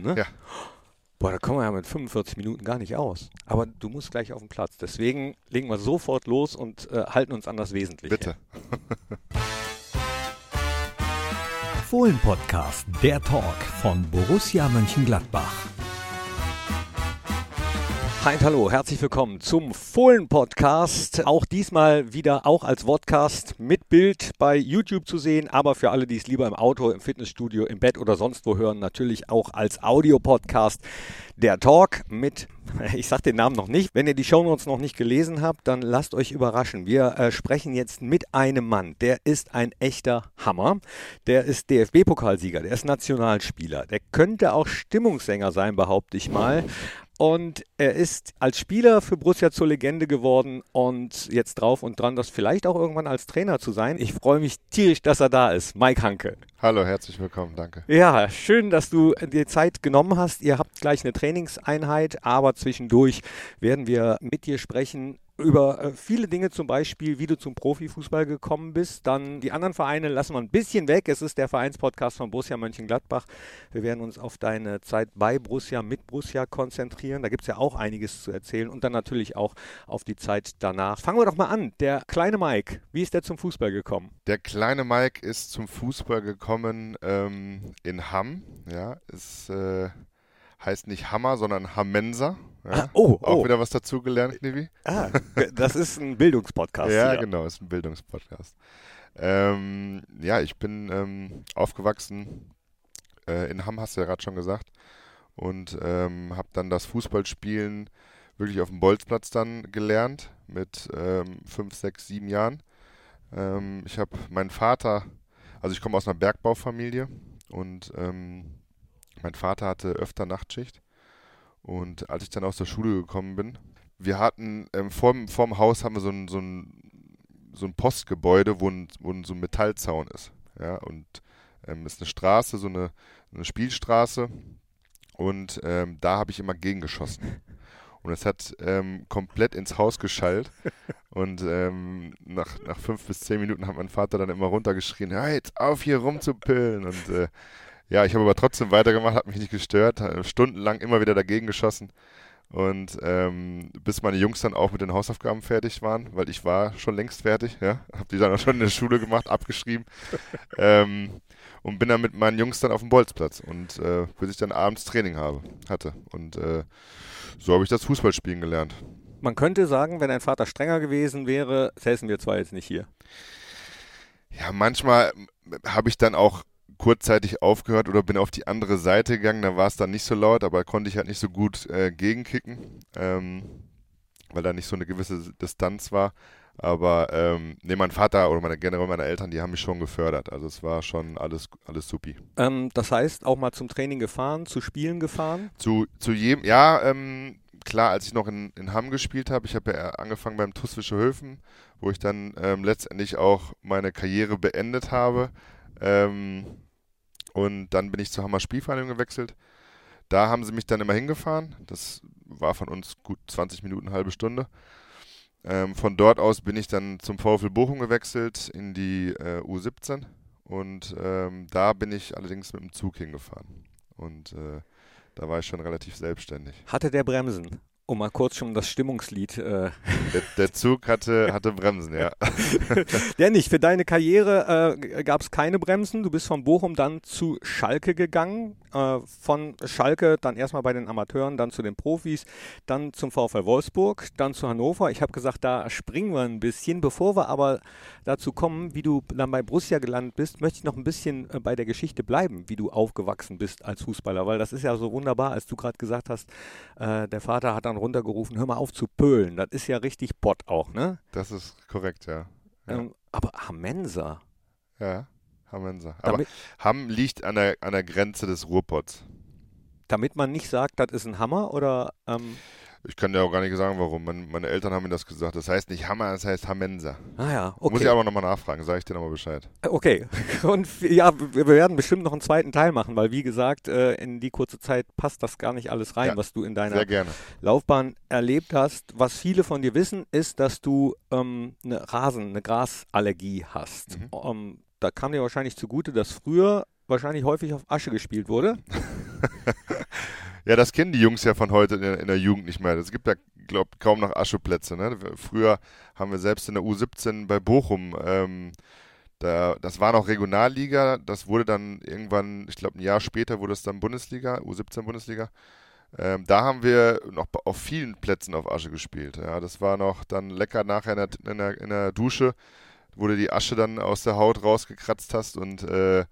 Ne? Ja. Boah, da kommen wir ja mit 45 Minuten gar nicht aus. Aber du musst gleich auf den Platz. Deswegen legen wir sofort los und äh, halten uns an das Wesentliche. Bitte. Fohlen-Podcast, der Talk von Borussia Mönchengladbach. Hi hallo, herzlich willkommen zum Fohlen-Podcast. Auch diesmal wieder auch als Vodcast mit Bild bei YouTube zu sehen, aber für alle, die es lieber im Auto, im Fitnessstudio, im Bett oder sonst wo hören, natürlich auch als Audio-Podcast. Der Talk mit, ich sag den Namen noch nicht, wenn ihr die Shownotes noch nicht gelesen habt, dann lasst euch überraschen. Wir äh, sprechen jetzt mit einem Mann, der ist ein echter Hammer. Der ist DFB-Pokalsieger, der ist Nationalspieler, der könnte auch Stimmungssänger sein, behaupte ich mal. Und er ist als Spieler für Borussia zur Legende geworden und jetzt drauf und dran, das vielleicht auch irgendwann als Trainer zu sein. Ich freue mich tierisch, dass er da ist. Mike Hanke. Hallo, herzlich willkommen, danke. Ja, schön, dass du dir Zeit genommen hast. Ihr habt gleich eine Trainingseinheit, aber zwischendurch werden wir mit dir sprechen über äh, viele Dinge, zum Beispiel, wie du zum Profifußball gekommen bist. Dann die anderen Vereine lassen wir ein bisschen weg. Es ist der Vereinspodcast von Borussia Mönchengladbach. Wir werden uns auf deine Zeit bei Borussia, mit Borussia konzentrieren. Da gibt es ja auch einiges zu erzählen und dann natürlich auch auf die Zeit danach. Fangen wir doch mal an. Der kleine Mike, wie ist der zum Fußball gekommen? Der kleine Mike ist zum Fußball gekommen ähm, in Hamm. Ja, es äh, heißt nicht Hammer, sondern Hamensa. Ja, ah, oh, Auch oh. wieder was dazugelernt, Knivi. Ah, das ist ein Bildungspodcast. ja, hier. genau, ist ein Bildungspodcast. Ähm, ja, ich bin ähm, aufgewachsen äh, in Hamm, hast du ja gerade schon gesagt. Und ähm, habe dann das Fußballspielen wirklich auf dem Bolzplatz dann gelernt mit ähm, fünf, sechs, sieben Jahren. Ähm, ich habe meinen Vater, also ich komme aus einer Bergbaufamilie und ähm, mein Vater hatte öfter Nachtschicht. Und als ich dann aus der Schule gekommen bin, wir hatten ähm, vorm, vorm Haus haben wir so ein, so ein, so ein Postgebäude, wo ein, wo so ein Metallzaun ist. Ja, und ähm, ist eine Straße, so eine, eine Spielstraße. Und ähm, da habe ich immer gegengeschossen. Und es hat ähm, komplett ins Haus geschallt. Und ähm, nach, nach fünf bis zehn Minuten hat mein Vater dann immer runtergeschrien, hör jetzt auf hier rumzupillen. Und äh, ja, ich habe aber trotzdem weitergemacht, hat mich nicht gestört, stundenlang immer wieder dagegen geschossen. Und ähm, bis meine Jungs dann auch mit den Hausaufgaben fertig waren, weil ich war schon längst fertig, ja, habe die dann auch schon in der Schule gemacht, abgeschrieben ähm, und bin dann mit meinen Jungs dann auf dem Bolzplatz und äh, bis ich dann abends Training habe, hatte und äh, so habe ich das Fußballspielen gelernt. Man könnte sagen, wenn dein Vater strenger gewesen wäre, säßen wir zwar jetzt nicht hier. Ja, manchmal habe ich dann auch kurzzeitig aufgehört oder bin auf die andere Seite gegangen. Da war es dann nicht so laut, aber konnte ich halt nicht so gut äh, gegenkicken, ähm, weil da nicht so eine gewisse Distanz war. Aber ähm, nee, mein Vater oder meine, generell meine Eltern, die haben mich schon gefördert. Also es war schon alles, alles supi. Ähm, das heißt, auch mal zum Training gefahren, zu Spielen gefahren? Zu, zu jedem, ja, ähm, klar, als ich noch in, in Hamm gespielt habe, ich habe ja angefangen beim TuS Höfen, wo ich dann ähm, letztendlich auch meine Karriere beendet habe. Ähm, und dann bin ich zur Hammer Spielvereinigung gewechselt. Da haben sie mich dann immer hingefahren. Das war von uns gut 20 Minuten, halbe Stunde. Ähm, von dort aus bin ich dann zum VfL Bochum gewechselt in die äh, U17. Und ähm, da bin ich allerdings mit dem Zug hingefahren. Und äh, da war ich schon relativ selbstständig. Hatte der Bremsen? Um mal kurz schon das Stimmungslied. Äh der, der, Zug hatte, hatte Bremsen, ja. der nicht. Für deine Karriere äh, gab es keine Bremsen. Du bist von Bochum dann zu Schalke gegangen. Äh, von Schalke dann erstmal bei den Amateuren, dann zu den Profis, dann zum VfL Wolfsburg, dann zu Hannover. Ich habe gesagt, da springen wir ein bisschen. Bevor wir aber dazu kommen, wie du dann bei Borussia gelandet bist, möchte ich noch ein bisschen äh, bei der Geschichte bleiben, wie du aufgewachsen bist als Fußballer. Weil das ist ja so wunderbar, als du gerade gesagt hast, äh, der Vater hat dann runtergerufen, hör mal auf zu pölen. Das ist ja richtig Pott auch, ne? Das ist korrekt, ja. ja. Ähm, aber Hamensa. Ja, Hamensa. Aber Hamm liegt an der, an der Grenze des Ruhrpots. Damit man nicht sagt, das ist ein Hammer oder. Ähm ich kann dir auch gar nicht sagen, warum. Meine, Eltern haben mir das gesagt. Das heißt nicht Hammer, das heißt Hamensa. Ah ja, okay. Muss ich aber nochmal nachfragen, sage ich dir nochmal Bescheid. Okay. Und ja, wir werden bestimmt noch einen zweiten Teil machen, weil wie gesagt, äh, in die kurze Zeit passt das gar nicht alles rein, ja, was du in deiner Laufbahn erlebt hast. Was viele von dir wissen, ist, dass du ähm, eine Rasen-, eine Grasallergie hast. Mhm. Um, da kam dir wahrscheinlich zugute, dass früher wahrscheinlich häufig auf Asche gespielt wurde. Ja, das kennen die Jungs ja von heute in der, in der Jugend nicht mehr. Es gibt ja, glaube kaum noch Ascheplätze. Ne? Früher haben wir selbst in der U17 bei Bochum, ähm, da, das war noch Regionalliga, das wurde dann irgendwann, ich glaube ein Jahr später wurde es dann Bundesliga, U17 Bundesliga. Ähm, da haben wir noch auf vielen Plätzen auf Asche gespielt. Ja, das war noch dann lecker nachher in der, in der, in der Dusche, wo du die Asche dann aus der Haut rausgekratzt hast und äh,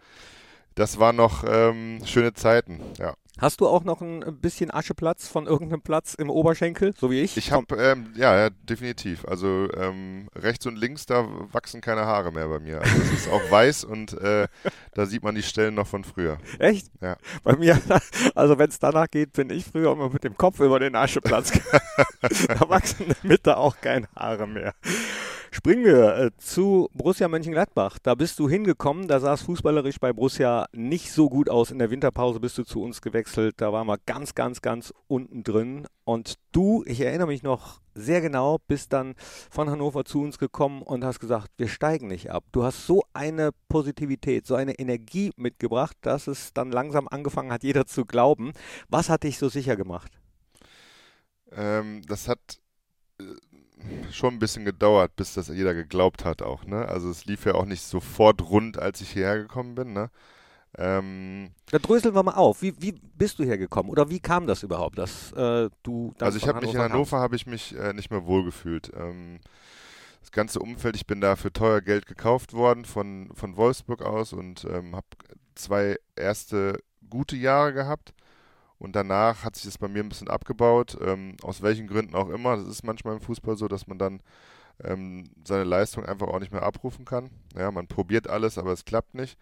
das waren noch ähm, schöne Zeiten, ja. Hast du auch noch ein bisschen Ascheplatz von irgendeinem Platz im Oberschenkel, so wie ich? Ich habe, ähm, ja, ja, definitiv. Also ähm, rechts und links, da wachsen keine Haare mehr bei mir. Also es ist auch weiß und äh, da sieht man die Stellen noch von früher. Echt? Ja. Bei mir, also wenn es danach geht, bin ich früher immer mit dem Kopf über den Ascheplatz. da wachsen in der Mitte auch keine Haare mehr. Springen wir äh, zu Borussia Mönchengladbach. Da bist du hingekommen, da sah es fußballerisch bei Borussia nicht so gut aus. In der Winterpause bist du zu uns gewechselt. Da waren wir ganz, ganz, ganz unten drin. Und du, ich erinnere mich noch sehr genau, bist dann von Hannover zu uns gekommen und hast gesagt, wir steigen nicht ab. Du hast so eine Positivität, so eine Energie mitgebracht, dass es dann langsam angefangen hat, jeder zu glauben. Was hat dich so sicher gemacht? Ähm, das hat äh, schon ein bisschen gedauert, bis das jeder geglaubt hat auch. Ne? Also es lief ja auch nicht sofort rund, als ich hierher gekommen bin. Ne? Ähm, da dröseln wir mal auf. Wie, wie bist du hergekommen oder wie kam das überhaupt, dass äh, du Also ich habe mich in Hannover habe ich mich äh, nicht mehr wohlgefühlt. Ähm, das ganze Umfeld, ich bin da für teuer Geld gekauft worden von, von Wolfsburg aus und ähm, habe zwei erste gute Jahre gehabt und danach hat sich das bei mir ein bisschen abgebaut, ähm, aus welchen Gründen auch immer. Das ist manchmal im Fußball so, dass man dann ähm, seine Leistung einfach auch nicht mehr abrufen kann. Ja, man probiert alles, aber es klappt nicht.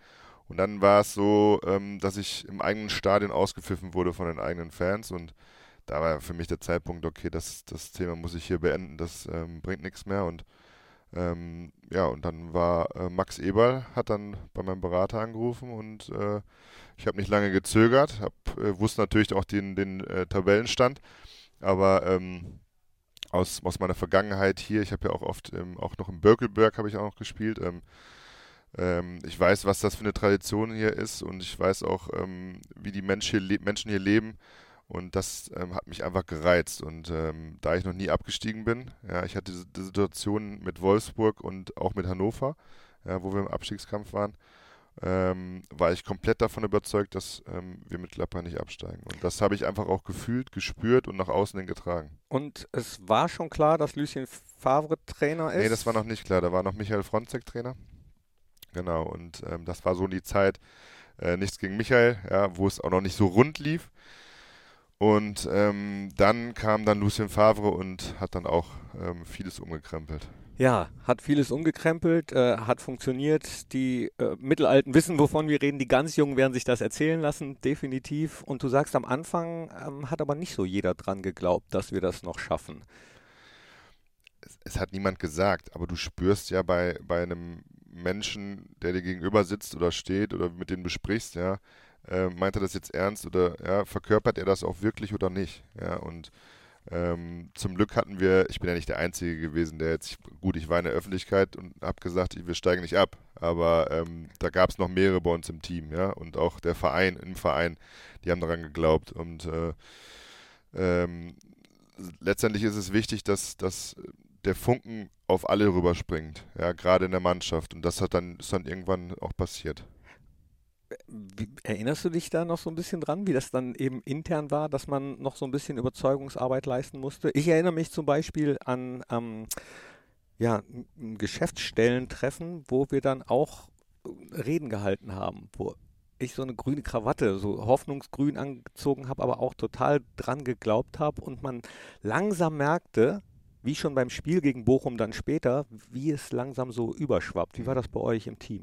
Und dann war es so, ähm, dass ich im eigenen Stadion ausgepfiffen wurde von den eigenen Fans und da war für mich der Zeitpunkt, okay, das, das Thema muss ich hier beenden, das ähm, bringt nichts mehr und ähm, ja, und dann war äh, Max Eberl, hat dann bei meinem Berater angerufen und äh, ich habe nicht lange gezögert, hab, äh, wusste natürlich auch den, den äh, Tabellenstand, aber ähm, aus, aus meiner Vergangenheit hier, ich habe ja auch oft, ähm, auch noch im Birkelberg habe ich auch noch gespielt, ähm, ähm, ich weiß, was das für eine Tradition hier ist und ich weiß auch, ähm, wie die Mensch hier Menschen hier leben und das ähm, hat mich einfach gereizt. Und ähm, da ich noch nie abgestiegen bin, ja, ich hatte diese, diese Situation mit Wolfsburg und auch mit Hannover, ja, wo wir im Abstiegskampf waren, ähm, war ich komplett davon überzeugt, dass ähm, wir mit Gladbach nicht absteigen. Und das habe ich einfach auch gefühlt, gespürt und nach außen hin getragen. Und es war schon klar, dass Lucien Favre Trainer ist? Nee, das war noch nicht klar. Da war noch Michael Fronzek Trainer. Genau, und ähm, das war so die Zeit, äh, nichts gegen Michael, ja, wo es auch noch nicht so rund lief. Und ähm, dann kam dann Lucien Favre und hat dann auch ähm, vieles umgekrempelt. Ja, hat vieles umgekrempelt, äh, hat funktioniert. Die äh, Mittelalten wissen, wovon wir reden. Die ganz Jungen werden sich das erzählen lassen, definitiv. Und du sagst am Anfang, ähm, hat aber nicht so jeder dran geglaubt, dass wir das noch schaffen. Es, es, hat niemand gesagt, aber du spürst ja bei, bei einem Menschen, der dir gegenüber sitzt oder steht oder mit dem besprichst, ja, äh, meint er das jetzt ernst oder ja, verkörpert er das auch wirklich oder nicht? Ja, und ähm, zum Glück hatten wir, ich bin ja nicht der Einzige gewesen, der jetzt, gut, ich war in der Öffentlichkeit und habe gesagt, wir steigen nicht ab, aber ähm, da gab es noch mehrere bei uns im Team, ja, und auch der Verein, im Verein, die haben daran geglaubt und äh, ähm, letztendlich ist es wichtig, dass, dass der Funken auf alle rüberspringt, ja, gerade in der Mannschaft und das hat dann, ist dann irgendwann auch passiert. Erinnerst du dich da noch so ein bisschen dran, wie das dann eben intern war, dass man noch so ein bisschen Überzeugungsarbeit leisten musste? Ich erinnere mich zum Beispiel an ähm, ja, Geschäftsstellentreffen, wo wir dann auch Reden gehalten haben, wo ich so eine grüne Krawatte, so hoffnungsgrün angezogen habe, aber auch total dran geglaubt habe und man langsam merkte, wie schon beim Spiel gegen Bochum dann später, wie es langsam so überschwappt. Wie war das bei euch im Team?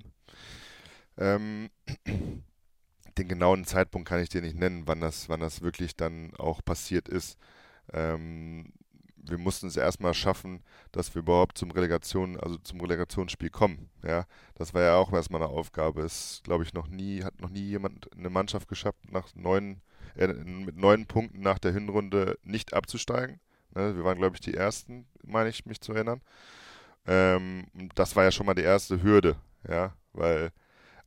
Ähm, den genauen Zeitpunkt kann ich dir nicht nennen, wann das, wann das wirklich dann auch passiert ist. Ähm, wir mussten es erstmal schaffen, dass wir überhaupt zum Relegation, also zum Relegationsspiel kommen. Ja, das war ja auch erstmal eine Aufgabe. Es, glaube ich, noch nie, hat noch nie jemand eine Mannschaft geschafft, nach neun, äh, mit neun Punkten nach der Hinrunde nicht abzusteigen. Ne, wir waren, glaube ich, die ersten, meine ich, mich zu erinnern. Ähm, das war ja schon mal die erste Hürde, ja, weil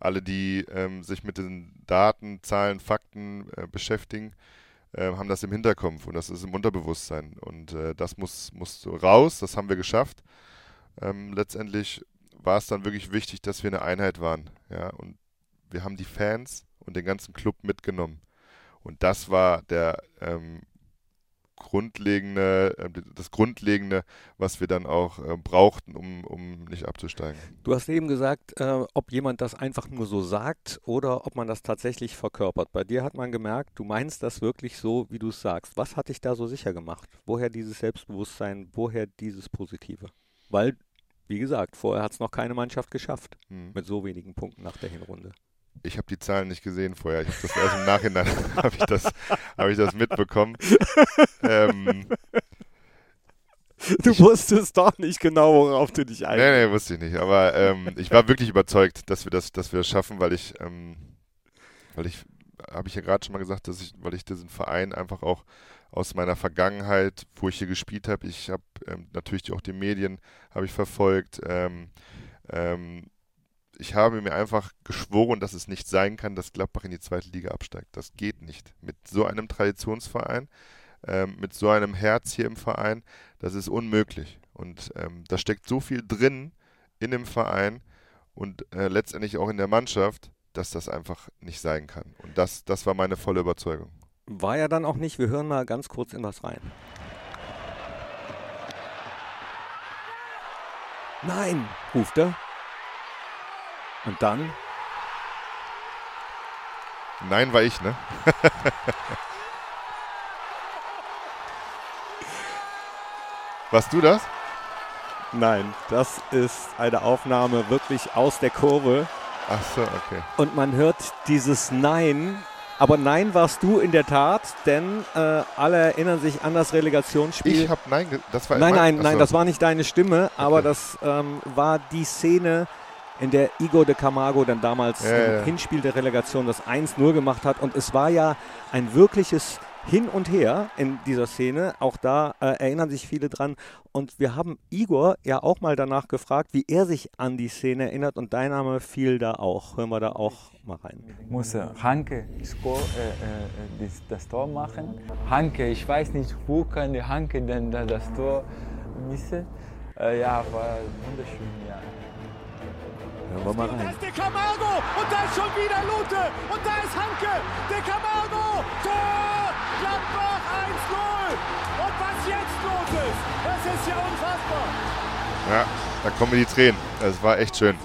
alle, die ähm, sich mit den Daten, Zahlen, Fakten äh, beschäftigen, äh, haben das im Hinterkopf und das ist im Unterbewusstsein. Und äh, das muss, muss raus, das haben wir geschafft. Ähm, letztendlich war es dann wirklich wichtig, dass wir eine Einheit waren. Ja? Und wir haben die Fans und den ganzen Club mitgenommen. Und das war der ähm, grundlegende, äh, das Grundlegende, was wir dann auch äh, brauchten, um, um nicht abzusteigen. Du hast eben gesagt, äh, ob jemand das einfach nur so sagt oder ob man das tatsächlich verkörpert. Bei dir hat man gemerkt, du meinst das wirklich so, wie du es sagst. Was hat dich da so sicher gemacht? Woher dieses Selbstbewusstsein, woher dieses Positive? Weil, wie gesagt, vorher hat es noch keine Mannschaft geschafft hm. mit so wenigen Punkten nach der Hinrunde ich habe die Zahlen nicht gesehen vorher. Ich habe das erst im Nachhinein habe ich das, habe ich das mitbekommen. ähm, du ich, wusstest doch nicht genau, worauf du dich einlässt. Nee, nee, wusste ich nicht. Aber ähm, ich war wirklich überzeugt, dass wir das, dass wir das schaffen, weil ich, ähm, weil ich, habe ich ja gerade schon mal gesagt, dass ich, weil ich diesen Verein einfach auch aus meiner Vergangenheit, wo ich hier gespielt habe, ich habe ähm, natürlich auch die Medien habe ich verfolgt. Ähm, ähm, ich habe mir einfach geschworen, dass es nicht sein kann, dass Gladbach in die zweite Liga absteigt. Das geht nicht. Mit so einem Traditionsverein, ähm, mit so einem Herz hier im Verein, das ist unmöglich. Und ähm, da steckt so viel drin in dem Verein und äh, letztendlich auch in der Mannschaft, dass das einfach nicht sein kann. Und das, das war meine volle Überzeugung. War ja dann auch nicht. Wir hören mal ganz kurz in was rein. Nein, ruft er. Und dann? Nein, war ich, ne? Warst du das? Nein, das ist eine Aufnahme wirklich aus der Kurve. Ach so, okay. Und man hört dieses Nein. Aber Nein warst du in der Tat, denn äh, alle erinnern sich an das Relegationsspiel. Ich habe Nein, das war Nein, nein, nein, das war nicht deine Stimme, okay. aber das ähm, war die Szene, in der Igor de Camargo dann damals ja, im ja. Hinspiel der Relegation das 1-0 gemacht hat. Und es war ja ein wirkliches Hin und Her in dieser Szene. Auch da äh, erinnern sich viele dran. Und wir haben Igor ja auch mal danach gefragt, wie er sich an die Szene erinnert. Und dein Name fiel da auch. Hören wir da auch mal rein. Muss Hanke score, äh, äh, das, Tor machen. Hanke, ich weiß nicht, wo kann der Hanke denn da das Tor missen. Äh, ja, war wunderschön, ja. Hören wir mal rein. Da ist De Camargo und da ist schon wieder Lute und da ist Hanke. De Camargo, Tor, Gladbach 1-0. Und was jetzt los ist, das ist ja unfassbar. Ja, da kommen mir die Tränen. Es war echt schön.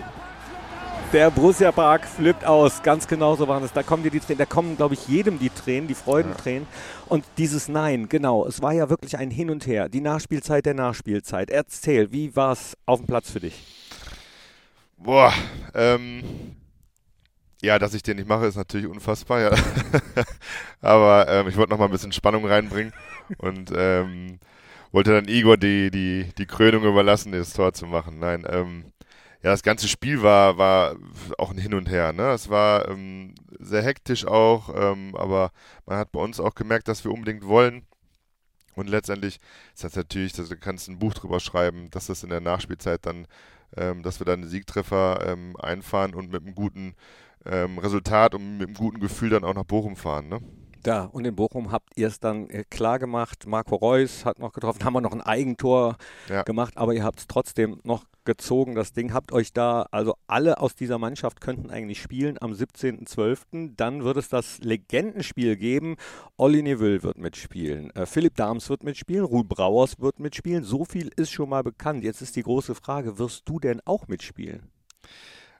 Der Borussia Park flippt aus, ganz genau so waren es. Da kommen dir die Tränen, da kommen, glaube ich, jedem die Tränen, die Freudentränen. Ja. Und dieses Nein, genau, es war ja wirklich ein Hin und Her. Die Nachspielzeit der Nachspielzeit. Erzähl, wie war es auf dem Platz für dich? Boah, ähm, ja, dass ich den nicht mache, ist natürlich unfassbar, ja. Aber ähm, ich wollte noch mal ein bisschen Spannung reinbringen und ähm, wollte dann Igor die, die, die Krönung überlassen, das Tor zu machen. Nein, ähm, ja, das ganze Spiel war, war auch ein Hin und Her. Ne? Es war ähm, sehr hektisch auch, ähm, aber man hat bei uns auch gemerkt, dass wir unbedingt wollen. Und letztendlich ist das natürlich, du kannst ein Buch drüber schreiben, dass das in der Nachspielzeit dann ähm, dass wir dann einen Siegtreffer ähm, einfahren und mit einem guten ähm, Resultat und mit einem guten Gefühl dann auch nach Bochum fahren. Ne? Ja, und in Bochum habt ihr es dann äh, klar gemacht. Marco Reus hat noch getroffen, haben wir noch ein Eigentor ja. gemacht, aber ihr habt es trotzdem noch gezogen. Das Ding habt euch da, also alle aus dieser Mannschaft könnten eigentlich spielen am 17.12. Dann wird es das Legendenspiel geben. Olli Neville wird mitspielen, äh, Philipp Dahms wird mitspielen, Ruhl Brauers wird mitspielen. So viel ist schon mal bekannt. Jetzt ist die große Frage, wirst du denn auch mitspielen?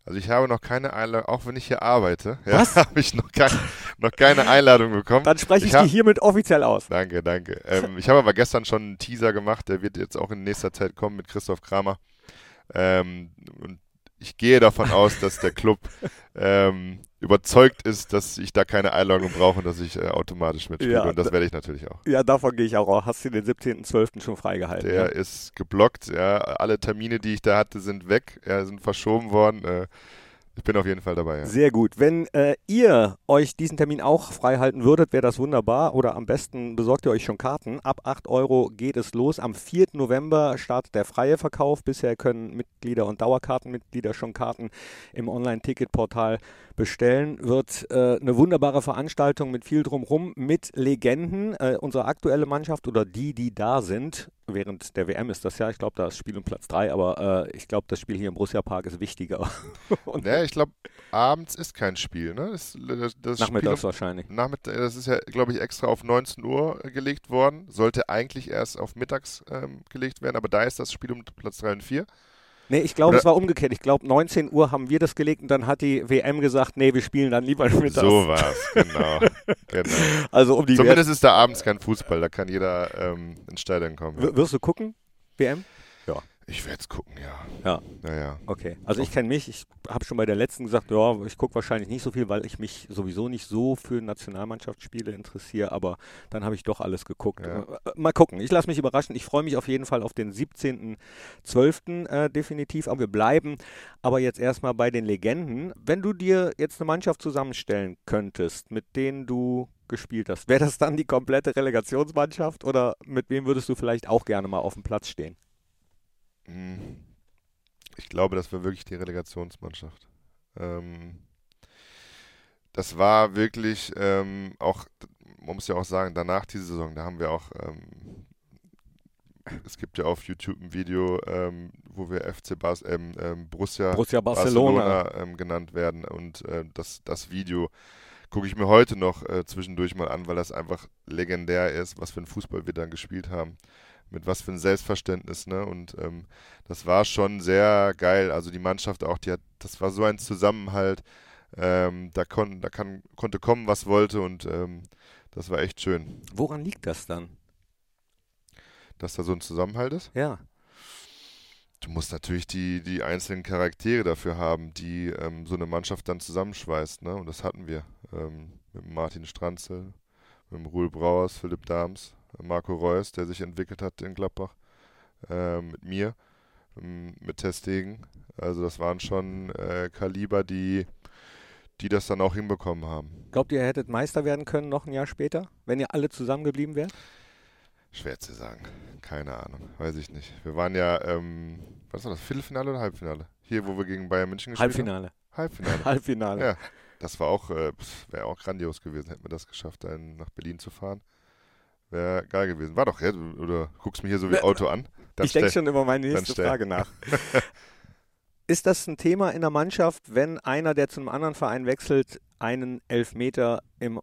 Also ich habe noch keine Einladung, auch wenn ich hier arbeite, ja, habe ich noch, kein, noch, keine Einladung bekommen. Dann spreche ich, ich die hiermit offiziell aus. Danke, danke. Ähm, ich habe aber gestern schon einen Teaser gemacht, der wird jetzt auch in nächster Zeit kommen mit Christoph Kramer. Ähm, und ich gehe davon aus, dass der Club ähm, überzeugt ist, dass ich da keine Einladung brauche und dass ich äh, automatisch mitspiele. Ja, und das werde ich natürlich auch. Ja, davon gehe ich auch aus. Hast du den 17.12. schon freigehalten? Der ja? ist geblockt. Ja, alle Termine, die ich da hatte, sind weg, ja, sind verschoben worden. Äh, Ich bin auf jeden Fall dabei. Ja. Sehr gut. Wenn äh, ihr euch diesen Termin auch frei halten würdet, wäre das wunderbar. Oder am besten besorgt ihr euch schon Karten. Ab 8 Euro geht es los. Am 4. November startet der freie Verkauf. Bisher können Mitglieder und Dauerkartenmitglieder schon Karten im Online-Ticket-Portal bestellen. Wird äh, eine wunderbare Veranstaltung mit viel drumherum, mit Legenden. Äh, unsere aktuelle Mannschaft oder die, die da sind, während der WM ist das ja, ich glaube, da ist Spiel um Platz 3, aber äh, ich glaube, das Spiel hier im Borussia Park ist wichtiger. Und ja, ich glaube, abends ist kein Spiel, ne? Das, das, das Nachmittags wahrscheinlich. Nachmittag, das ist ja, glaube ich, extra auf 19 Uhr gelegt worden. Sollte eigentlich erst auf mittags ähm, gelegt werden, aber da ist das Spiel um Platz 3 und 4. Nee, ich glaube, es war umgekehrt. Ich glaube, 19 Uhr haben wir das gelegt und dann hat die WM gesagt, nee, wir spielen dann lieber mittags. So war's, genau. genau. Also um die Zumindest Wert ist da abends kein Fußball, da kann jeder ähm, ins Stadion kommen. Ja. Wirst du gucken, WM? Ja. Ich werde es gucken, ja. Ja. Naja. Okay. Also ich kenne mich, ich habe schon bei der letzten gesagt, ja, ich gucke wahrscheinlich nicht so viel, weil ich mich sowieso nicht so für Nationalmannschaftsspiele interessiere, aber dann habe ich doch alles geguckt. Ja. Äh, Mal gucken. Ich lasse mich überraschen. Ich freue mich auf jeden Fall auf den 17.12. Äh, definitiv, aber wir bleiben aber jetzt erstmal bei den Legenden. Wenn du dir jetzt eine Mannschaft zusammenstellen könntest, mit denen du gespielt hast, wäre das dann die komplette Relegationsmannschaft oder mit wem würdest du vielleicht auch gerne mal auf dem Platz stehen? Ich glaube, das war wirklich die Relegationsmannschaft. Ähm, das war wirklich ähm, auch, man muss ja auch sagen, danach die Saison, da haben wir auch, ähm, es gibt ja auf YouTube ein Video, ähm, wo wir FC Bas ähm, ähm, Borussia, Borussia Barcelona, Barcelona genannt werden. Und äh, das, das Video gucke ich mir heute noch äh, zwischendurch mal an, weil das einfach legendär ist, was für einen Fußball wir dann gespielt haben mit was für ein Selbstverständnis, ne? Und ähm, das war schon sehr geil. Also die Mannschaft auch, die hat, das war so ein Zusammenhalt. Ähm, da, kon, da kann, konnte kommen, was wollte und ähm, das war echt schön. Woran liegt das dann? Dass da so ein Zusammenhalt ist? Ja. Du musst natürlich die, die einzelnen Charaktere dafür haben, die ähm, so eine Mannschaft dann zusammenschweißt, ne? Und das hatten wir. Ähm, mit Martin Stranzel, mit Ruhl Brauers, Philipp Dahms, Marco Reus, der sich entwickelt hat in Gladbach, äh, mit mir, ähm, mit Testegen. Also das waren schon äh, Kaliber, die, die das dann auch hinbekommen haben. Glaubt ihr, ihr hättet Meister werden können noch ein Jahr später, wenn ihr alle zusammengeblieben wärt? Schwer zu sagen. Keine Ahnung. Weiß ich nicht. Wir waren ja, ähm, was war das, Viertelfinale oder Halbfinale? Hier, wo wir gegen Bayern München gespielt Halbfinale. haben? Halbfinale. Halbfinale. Ja. Das war auch, äh, wäre auch grandios gewesen, hätten wir das geschafft, dann nach Berlin zu fahren. Wäre geil gewesen. War doch, ja? Oder guckst mir hier so wie Auto an? Dann ich denke schon über meine nächste Frage nach. Ist das ein Thema in der Mannschaft, wenn einer, der zu einem anderen Verein wechselt, einen Elfmeter im,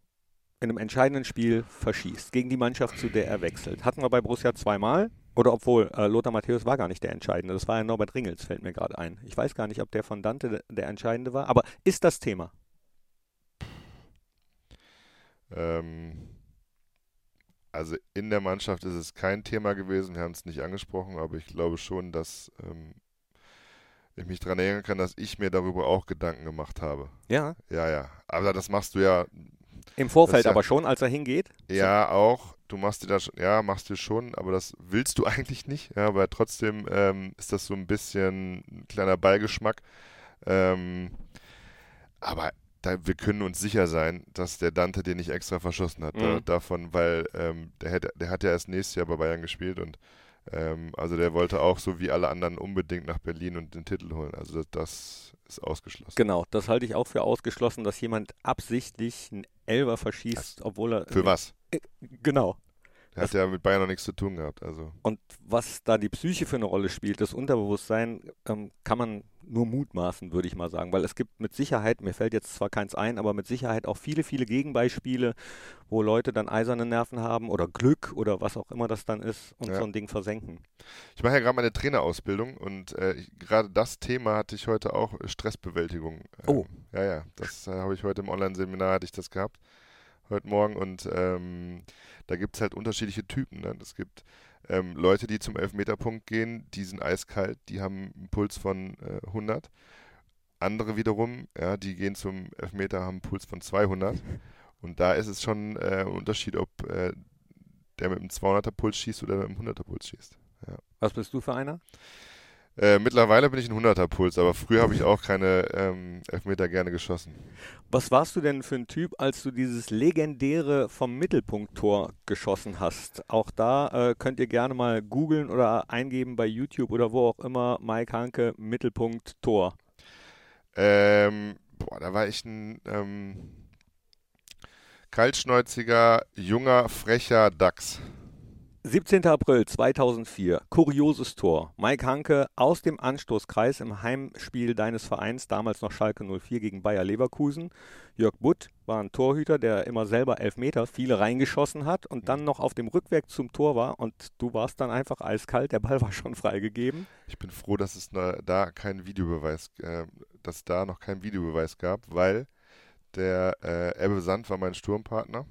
in einem entscheidenden Spiel verschießt, gegen die Mannschaft, zu der er wechselt? Hatten wir bei Borussia zweimal. Oder obwohl, äh, Lothar Matthäus war gar nicht der Entscheidende. Das war ja Norbert Ringels, fällt mir gerade ein. Ich weiß gar nicht, ob der von Dante der Entscheidende war. Aber ist das Thema? Ähm, also in der Mannschaft ist es kein Thema gewesen, wir haben es nicht angesprochen, aber ich glaube schon, dass ähm, ich mich daran erinnern kann, dass ich mir darüber auch Gedanken gemacht habe. Ja. Ja, ja. Aber das machst du ja. Im Vorfeld ja, aber schon, als er hingeht? Ja, so. auch. Du machst dir das, ja, machst du schon, aber das willst du eigentlich nicht. Ja, aber trotzdem ähm, ist das so ein bisschen ein kleiner Beigeschmack. Ähm, aber da, wir können uns sicher sein, dass der Dante den nicht extra verschossen hat. Mhm. Da, davon, weil ähm, der, hätte, der hat ja erst nächstes Jahr bei Bayern gespielt und ähm, also der wollte auch so wie alle anderen unbedingt nach Berlin und den Titel holen. Also das, das ist ausgeschlossen. Genau, das halte ich auch für ausgeschlossen, dass jemand absichtlich einen Elver verschießt, das, obwohl er. Für was? Äh, genau. Hat ja mit Bayern noch nichts zu tun gehabt. Also. Und was da die Psyche für eine Rolle spielt, das Unterbewusstsein, ähm, kann man nur mutmaßen, würde ich mal sagen. Weil es gibt mit Sicherheit, mir fällt jetzt zwar keins ein, aber mit Sicherheit auch viele, viele Gegenbeispiele, wo Leute dann eiserne Nerven haben oder Glück oder was auch immer das dann ist und ja. so ein Ding versenken. Ich mache ja gerade meine Trainerausbildung und äh, gerade das Thema hatte ich heute auch, Stressbewältigung. Ähm, oh. Ja, ja, das äh, habe ich heute im Online-Seminar, hatte ich das gehabt, heute Morgen und ähm, da gibt es halt unterschiedliche Typen. Ne? Es gibt ähm, Leute, die zum Elfmeterpunkt gehen, die sind eiskalt, die haben einen Puls von äh, 100. Andere wiederum, ja, die gehen zum Elfmeter, haben einen Puls von 200. Und da ist es schon äh, ein Unterschied, ob äh, der mit einem 200er Puls schießt oder mit einem 100er Puls schießt. Ja. Was bist du für einer? Äh, mittlerweile bin ich ein 100er Puls, aber früher habe ich auch keine ähm, Elfmeter gerne geschossen. Was warst du denn für ein Typ, als du dieses legendäre vom Mittelpunkt-Tor geschossen hast? Auch da äh, könnt ihr gerne mal googeln oder eingeben bei YouTube oder wo auch immer Mike Hanke Mittelpunkt Tor. Ähm, boah, da war ich ein ähm, kaltschnäuziger, junger, frecher Dachs. 17. April 2004, kurioses Tor. Mike Hanke aus dem Anstoßkreis im Heimspiel deines Vereins, damals noch Schalke 04 gegen Bayer Leverkusen. Jörg Butt war ein Torhüter, der immer selber elf Meter viele reingeschossen hat und dann noch auf dem Rückweg zum Tor war und du warst dann einfach eiskalt, der Ball war schon freigegeben. Ich bin froh, dass es da keinen Videobeweis, äh, dass da noch keinen Videobeweis gab, weil der äh, Ebbe Sand war mein Sturmpartner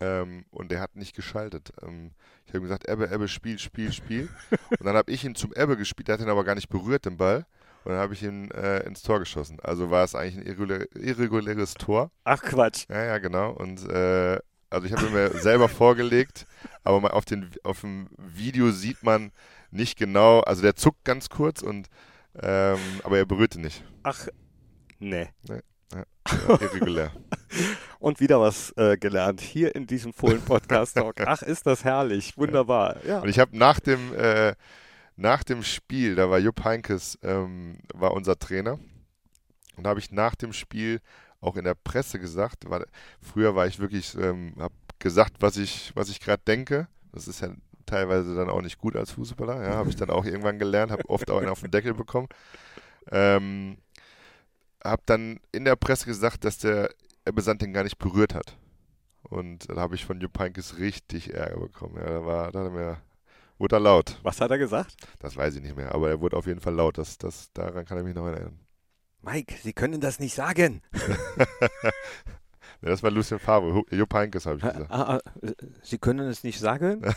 ähm, und der hat nicht geschaltet. Ähm, ich habe gesagt, Ebbe, Ebbe, Spiel, Spiel, Spiel. und dann habe ich ihn zum Ebbe gespielt, der hat ihn aber gar nicht berührt, den Ball. Und dann habe ich ihn äh, ins Tor geschossen. Also war es eigentlich ein irregulär, irreguläres Tor. Ach Quatsch. Ja, ja, genau. Und äh, also ich habe ihn mir selber vorgelegt, aber auf, den, auf dem Video sieht man nicht genau, also der zuckt ganz kurz und ähm, aber er berührte nicht. Ach, nee. nee. Ja, irregulär. Und wieder was äh, gelernt hier in diesem Fohlen-Podcast-Talk. Ach, ist das herrlich. Wunderbar. Ja. Und ich habe nach dem, äh, nach dem Spiel, da war Jupp Heinkes, ähm, war unser Trainer. Und da habe ich nach dem Spiel auch in der Presse gesagt, war, früher war ich wirklich, ähm, habe gesagt, was ich, was ich gerade denke. Das ist ja teilweise dann auch nicht gut als Fußballer. Ja, habe ich dann auch irgendwann gelernt, habe oft auch einen auf den Deckel bekommen. Ähm, habe dann in der Presse gesagt, dass der Ebbe den gar nicht berührt hat. Und da habe ich von Jupp Heynckes richtig Ärger bekommen. Ja, da war, da hat er mir, wurde er laut. Was hat er gesagt? Das weiß ich nicht mehr, aber er wurde auf jeden Fall laut. Das, das, daran kann ich mich noch erinnern. Mike, Sie können das nicht sagen. das war Lucien Favre. Jupp Heynckes habe ich gesagt. Ah, ah, Sie können es nicht sagen?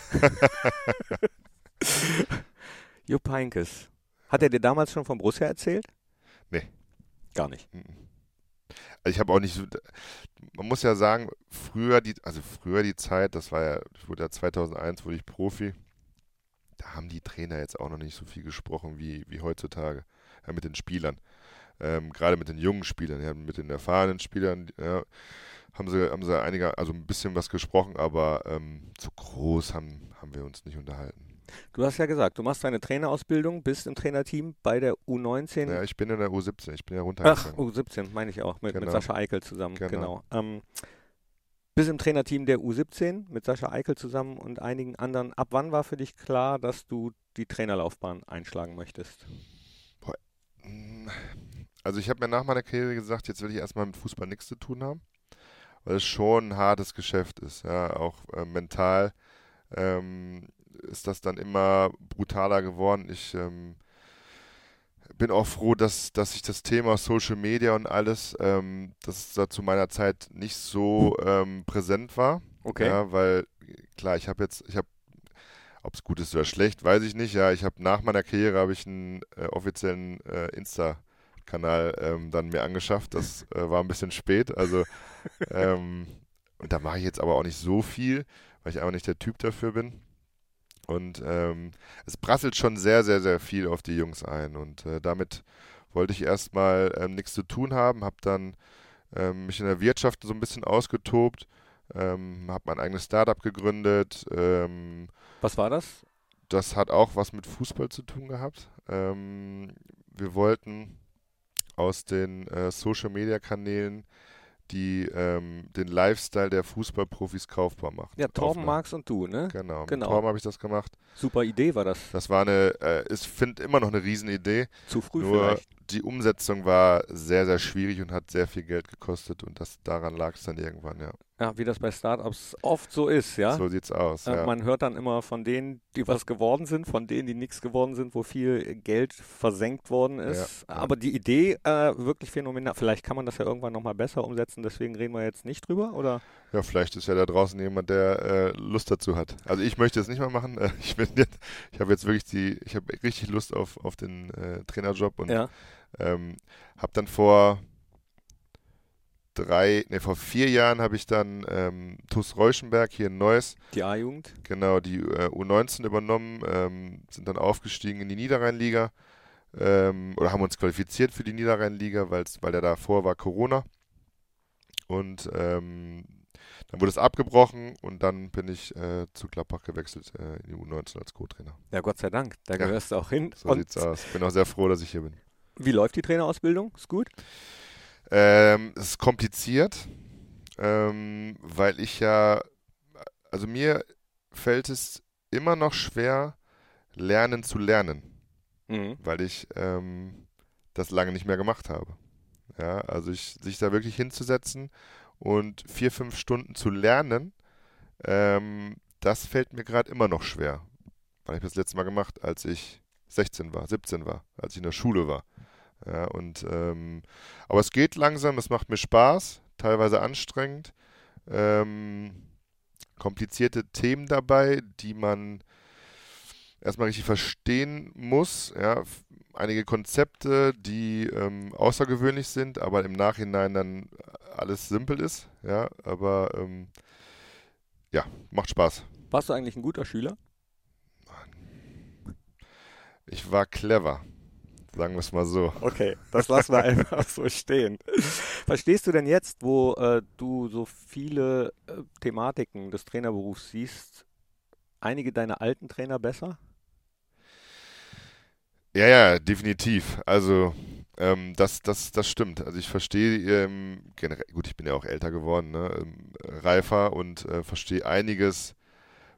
Jupp Heynckes. Hat er dir damals schon von Borussia erzählt? Nee. Gar nicht. Also ich habe auch nicht so, man muss ja sagen, früher die, also früher die Zeit, das war ja, ich wurde ja 2001, wurde ich Profi, da haben die Trainer jetzt auch noch nicht so viel gesprochen wie, wie heutzutage ja, mit den Spielern. Ähm, Gerade mit den jungen Spielern, ja, mit den erfahrenen Spielern, ja, haben sie, haben sie einige, also ein bisschen was gesprochen, aber ähm, zu groß haben, haben wir uns nicht unterhalten. Du hast ja gesagt, du machst deine Trainerausbildung, bist im Trainerteam bei der U19. Ja, ich bin in der U17, ich bin ja runtergegangen. Ach, U17 meine ich auch, mit, genau. mit Sascha Eichel zusammen, genau. genau. Ähm, bist im Trainerteam der U17 mit Sascha Eichel zusammen und einigen anderen. Ab wann war für dich klar, dass du die Trainerlaufbahn einschlagen möchtest? Mm, also ich habe mir nach meiner Karriere gesagt, jetzt will ich erstmal mit Fußball nichts zu tun haben, weil es schon ein hartes Geschäft ist, ja, auch äh, mental. Ähm, ist das dann immer brutaler geworden. Ich ähm, bin auch froh, dass, dass ich das Thema Social Media und alles, ähm, das da zu meiner Zeit nicht so ähm, präsent war. Okay. Ja, weil klar, ich habe jetzt, ich habe, ob es gut ist oder schlecht, weiß ich nicht. Ja, ich habe nach meiner Karriere habe ich einen äh, offiziellen äh, Insta Kanal ähm, dann mir angeschafft. Das äh, war ein bisschen spät. Also ähm, und da mache ich jetzt aber auch nicht so viel, weil ich einfach nicht der Typ dafür bin. Und ähm, es prasselt schon sehr, sehr, sehr viel auf die Jungs ein. Und äh, damit wollte ich erstmal ähm, nichts zu tun haben, habe dann ähm, mich in der Wirtschaft so ein bisschen ausgetobt, ähm, habe mein eigenes Startup gegründet. Ähm, was war das? Das hat auch was mit Fußball zu tun gehabt. Ähm, wir wollten aus den äh, Social-Media-Kanälen die ähm, den Lifestyle der Fußballprofis kaufbar macht. Ja, Torben, Marx und du, ne? Genau, genau. mit Torben habe ich das gemacht. Super Idee war das. Das war eine, äh, ich finde immer noch eine Riesenidee. Zu früh Nur vielleicht. Die Umsetzung war sehr, sehr schwierig und hat sehr viel Geld gekostet und das daran lag es dann irgendwann, ja. Ja, wie das bei Startups oft so ist, ja. So sieht's aus. Äh, ja. Man hört dann immer von denen, die was geworden sind, von denen, die nichts geworden sind, wo viel Geld versenkt worden ist. Ja, Aber die Idee äh, wirklich phänomenal. Vielleicht kann man das ja irgendwann nochmal besser umsetzen, deswegen reden wir jetzt nicht drüber, oder? Ja, vielleicht ist ja da draußen jemand, der äh, Lust dazu hat. Also ich möchte es nicht mehr machen. Ich bin jetzt, ich habe jetzt wirklich die, ich habe richtig Lust auf, auf den äh, Trainerjob und ja. Ähm, habe dann vor drei, nee, vor vier Jahren habe ich dann ähm, TuS Reuschenberg hier in Neuss, Die A-Jugend. genau, die äh, U19 übernommen, ähm, sind dann aufgestiegen in die Niederrheinliga ähm, oder haben uns qualifiziert für die Niederrheinliga, weil der davor war Corona. Und ähm, dann wurde es abgebrochen und dann bin ich äh, zu Gladbach gewechselt äh, in die U19 als Co-Trainer. Ja, Gott sei Dank. Da Ja. gehörst du auch hin. So Und sieht's aus. Bin auch sehr froh, dass ich hier bin. Wie läuft die Trainerausbildung? Ist gut? Ähm, es ist kompliziert, ähm, weil ich ja, also mir fällt es immer noch schwer, lernen zu lernen, Mhm. weil ich ähm, das lange nicht mehr gemacht habe. Ja, also ich, sich da wirklich hinzusetzen und vier, fünf Stunden zu lernen, ähm, das fällt mir gerade immer noch schwer. Weil ich das letzte Mal gemacht, als ich 16 war, 17 war, als ich in der Schule war. Ja, und ähm, aber es geht langsam, es macht mir Spaß, teilweise anstrengend. Ähm, komplizierte Themen dabei, die man erstmal richtig verstehen muss. Ja, einige Konzepte, die ähm, außergewöhnlich sind, aber im Nachhinein dann alles simpel ist. Ja, aber ähm, ja, macht Spaß. Warst du eigentlich ein guter Schüler? Ich war clever, sagen wir es mal so. Okay, das lassen wir einfach so stehen. Verstehst du denn jetzt, wo äh, du so viele äh, Thematiken des Trainerberufs siehst, einige deiner alten Trainer besser? Ja, ja, definitiv. Also, ähm, das, das, das stimmt. Also ich verstehe ähm, generell, gut, ich bin ja auch älter geworden, ne, ähm, reifer und äh, verstehe einiges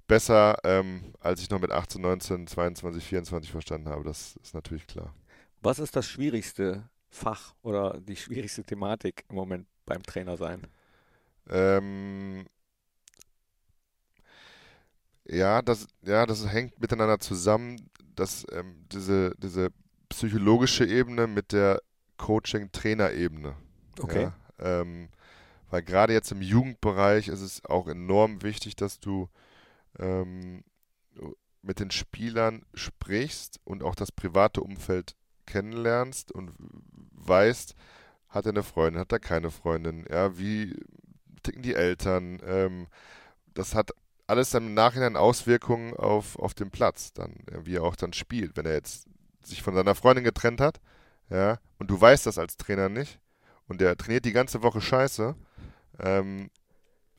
besser, ähm, als ich noch mit 18, 19, 22, 24 verstanden habe. Das ist natürlich klar. Was ist das schwierigste Fach oder die schwierigste Thematik im Moment beim Trainer sein? Ähm, ja, das, ja, das hängt miteinander zusammen, dass ähm, diese, diese psychologische Ebene mit der Coaching-Trainer-Ebene. Okay. Ja, ähm, weil gerade jetzt im Jugendbereich ist es auch enorm wichtig, dass du ähm, mit den Spielern sprichst und auch das private Umfeld kennenlernst und weißt, hat er eine Freundin, hat er keine Freundin, ja, wie ticken die Eltern, ähm, das hat alles dann im Nachhinein Auswirkungen auf, auf den Platz, dann, ja, wie er auch dann spielt. Wenn er jetzt sich von seiner Freundin getrennt hat, ja, und du weißt das als Trainer nicht, und der trainiert die ganze Woche scheiße, ähm,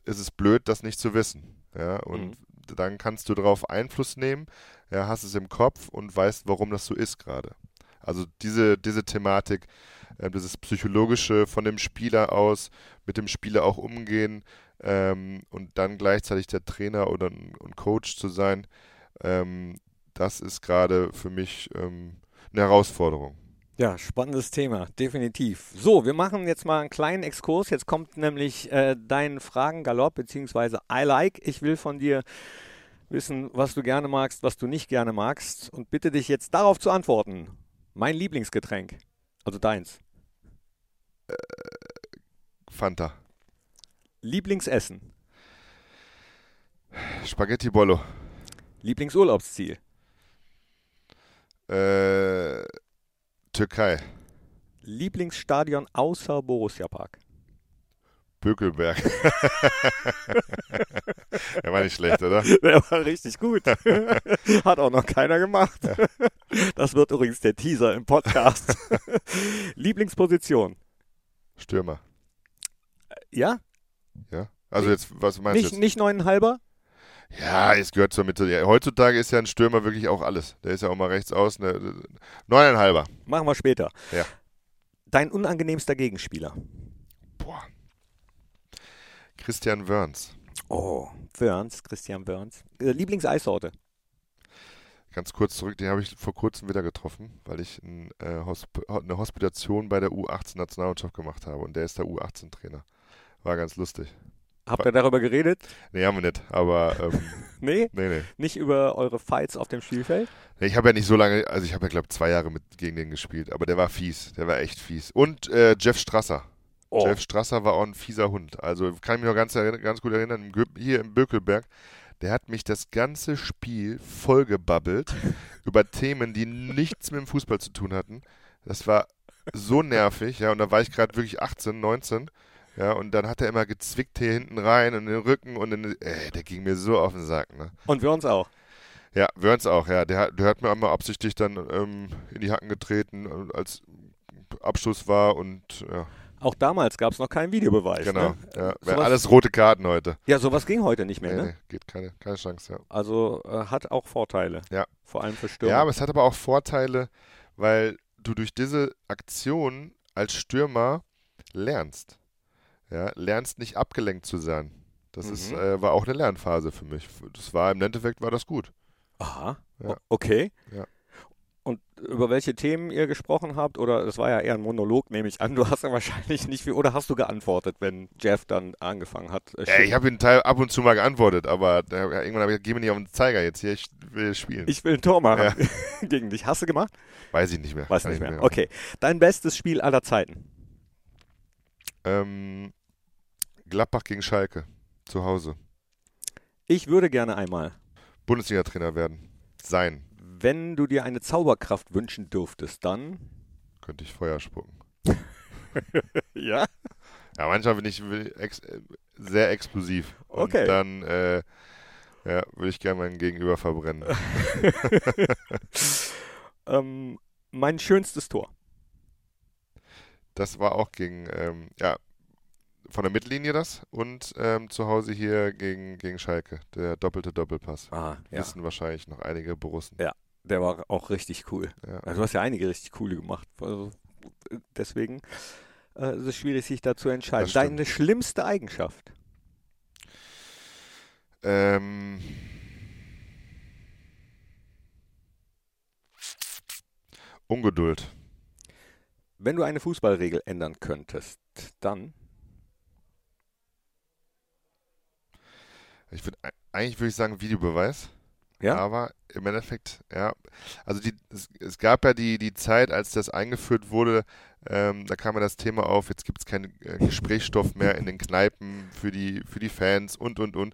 ist es blöd, das nicht zu wissen. Ja, und dann kannst du darauf Einfluss nehmen, ja, hast es im Kopf und weißt, warum das so ist gerade. Also diese, diese Thematik, äh, dieses Psychologische von dem Spieler aus, mit dem Spieler auch umgehen ähm, und dann gleichzeitig der Trainer oder ein, Coach zu sein, ähm, das ist gerade für mich ähm, eine Herausforderung. Ja, spannendes Thema, definitiv. So, wir machen jetzt mal einen kleinen Exkurs. Jetzt kommt nämlich äh, dein Fragengalopp, beziehungsweise I like. Ich will von dir wissen, was du gerne magst, was du nicht gerne magst und bitte dich jetzt darauf zu antworten. Mein Lieblingsgetränk, also deins. Fanta. Lieblingsessen, Spaghetti Bollo. Lieblingsurlaubsziel, Äh, Türkei. Lieblingsstadion außer Borussia Park. Bökelberg. Der war nicht schlecht, oder? Der war richtig gut. Hat auch noch keiner gemacht. Das wird übrigens der Teaser im Podcast. Lieblingsposition. Stürmer. Ja? Ja. Also jetzt, was meinst Nicht, du jetzt? nicht neuneinhalber? Ja, es gehört zur Mitte. Ja, heutzutage ist ja ein Stürmer wirklich auch alles. Der ist ja auch mal rechts außen. Ne, neuneinhalber. Machen wir später. Ja. Dein unangenehmster Gegenspieler. Christian Wörns. Oh, Wörns, Christian Wörns. Äh, Lieblingseissorte. Ganz kurz zurück, den habe ich vor kurzem wieder getroffen, weil ich ein, äh, Hosp eine Hospitation bei der U18-Nationalmannschaft gemacht habe und der ist der U18-Trainer. War ganz lustig. Habt ihr darüber geredet? Nee, haben wir nicht, aber ähm, Nee, nee, nee. nicht über eure Fights auf dem Spielfeld? Nee, Ich habe ja nicht so lange, also ich habe ja glaube zwei Jahre mit gegen den gespielt, aber der war fies, der war echt fies. Und äh, Jeff Strasser. Oh. Jeff Strasser war auch ein fieser Hund. Also kann ich mich noch ganz, ganz gut erinnern, hier im Bökelberg, der hat mich das ganze Spiel vollgebabbelt über Themen, die nichts mit dem Fußball zu tun hatten. Das war so nervig, ja, und da war ich gerade wirklich 18, 19. Ja, und dann hat er immer gezwickt hier hinten rein und in den Rücken und in, den- ey, der ging mir so auf den Sack, ne? Und wir uns auch. Ja, Wörns auch, ja. Der, hat- der hat mir einmal absichtlich dann ähm, in die Hacken getreten, äh, als Abschluss war und ja, Auch damals gab es noch keinen Videobeweis. genau. Ne? Ja, Sowas- alles rote Karten heute. ja, sowas ging heute nicht mehr. Nee, Ne? nee, geht keine, keine Chance, ja. Also äh, hat auch Vorteile. Ja. Vor allem für Stürmer. Ja, aber es hat aber auch Vorteile, weil du durch diese Aktion als Stürmer lernst. Ja, lernst nicht abgelenkt zu sein. Das ist, Mhm. äh, war auch eine Lernphase für mich. Das war im Endeffekt war das gut. Aha. Ja. Okay. Ja. Und über welche Themen ihr gesprochen habt, oder das war ja eher ein Monolog, nehme ich an. Du hast ja wahrscheinlich nicht viel, oder hast du geantwortet, wenn Jeff dann angefangen hat? äh, Ja, ich habe ihn Teil ab und zu mal geantwortet, aber da, irgendwann habe ich gesagt, geh mir nicht auf den Zeiger jetzt hier, ich will spielen. ich will ein Tor machen gegen dich. Hast du gemacht? Weiß ich nicht mehr. Weiß nicht ich mehr. Okay. Dein bestes Spiel aller Zeiten. Ähm, Gladbach gegen Schalke. Zu Hause. Ich würde gerne einmal, Bundesliga-Trainer werden. Sein. Wenn du dir eine Zauberkraft wünschen dürftest, dann. Könnte ich Feuer spucken. Ja. Ja, manchmal bin ich ex äh, sehr explosiv. Und Okay. dann äh, ja, würde ich gerne meinen Gegenüber verbrennen. ähm, mein schönstes Tor. Das war auch gegen, ähm, ja, von der Mittellinie das und ähm, zu Hause hier gegen, gegen Schalke. Der doppelte Doppelpass. Ah, ja. Wissen wahrscheinlich noch einige Borussen. Ja. Der war auch richtig cool. Ja. Ja, du hast ja einige richtig coole gemacht. Also, äh, deswegen äh, ist es schwierig, sich da zu entscheiden. Deine schlimmste Eigenschaft? Ähm, Ungeduld. Wenn du eine Fußballregel ändern könntest, dann. Ich würde eigentlich würde ich sagen Videobeweis. Ja? Aber im Endeffekt, ja, also die, es, es gab ja die, die Zeit, als das eingeführt wurde, ähm, da kam ja das Thema auf, jetzt gibt es keinen äh, Gesprächsstoff mehr in den Kneipen für die, für die Fans und, und, und.